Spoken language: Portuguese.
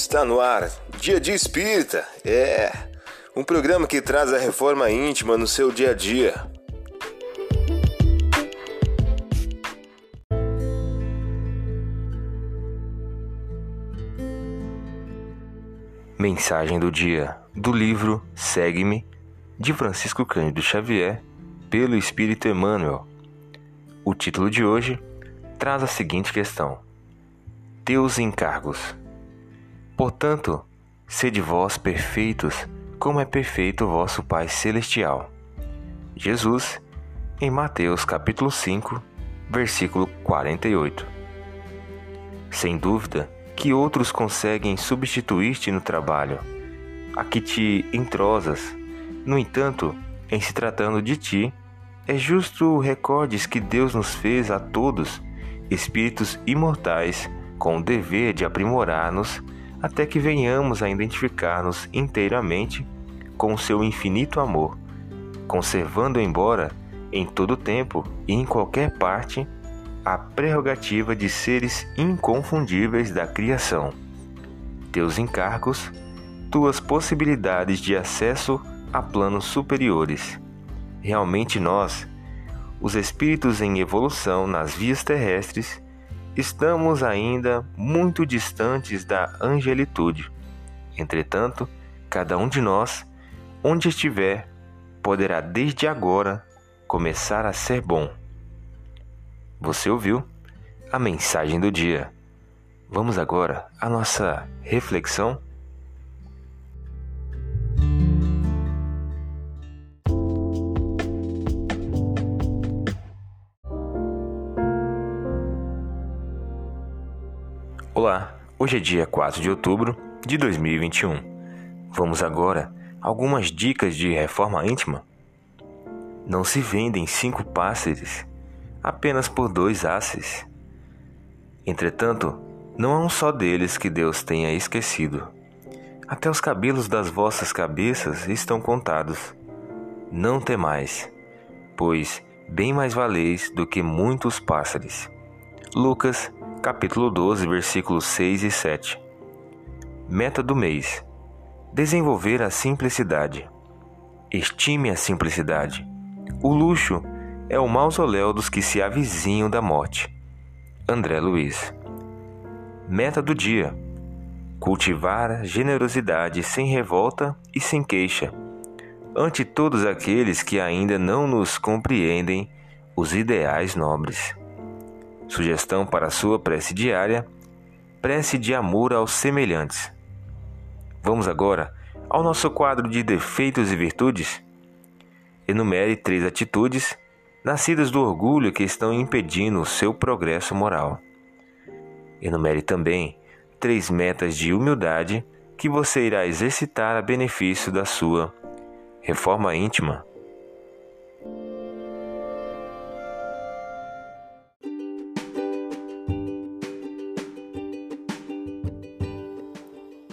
Está no ar, Dia de Espírita. É um programa que traz a reforma íntima no seu dia a dia. Mensagem do dia do livro Segue-me, de Francisco Cândido Xavier, pelo Espírito Emmanuel. O título de hoje traz a seguinte questão: Teus encargos. Portanto, sede vós perfeitos, como é perfeito o vosso Pai celestial. Jesus, em Mateus capítulo 5, versículo 48. Sem dúvida que outros conseguem substituir-te no trabalho, a que te entrosas. No entanto, em se tratando de ti, é justo recordes que Deus nos fez a todos espíritos imortais com o dever de aprimorar-nos até que venhamos a identificar-nos inteiramente com o seu infinito amor, conservando embora em todo tempo e em qualquer parte a prerrogativa de seres inconfundíveis da criação. Teus encargos, tuas possibilidades de acesso a planos superiores. Realmente nós, os espíritos em evolução nas vias terrestres, estamos ainda muito distantes da angelitude. Entretanto, cada um de nós, onde estiver, poderá desde agora começar a ser bom. Você ouviu a mensagem do dia. Vamos agora à nossa reflexão? Olá, hoje é dia 4 de outubro de 2021. Vamos agora a algumas dicas de reforma íntima. Não se vendem cinco pássaros apenas por dois asses. Entretanto, não há um só deles que Deus tenha esquecido. Até os cabelos das vossas cabeças estão contados. Não temais, pois bem mais valeis do que muitos pássaros. Lucas capítulo 12, versículos 6 e 7. Meta do mês: desenvolver a simplicidade. Estime a simplicidade. O luxo é o mausoléu dos que se avizinham da morte. André Luiz. Meta do dia: cultivar generosidade sem revolta e sem queixa, ante todos aqueles que ainda não nos compreendem os ideais nobres. Sugestão para sua prece diária: prece de amor aos semelhantes. Vamos agora ao nosso quadro de defeitos e virtudes. Enumere três atitudes nascidas do orgulho que estão impedindo o seu progresso moral. Enumere também três metas de humildade que você irá exercitar a benefício da sua reforma íntima.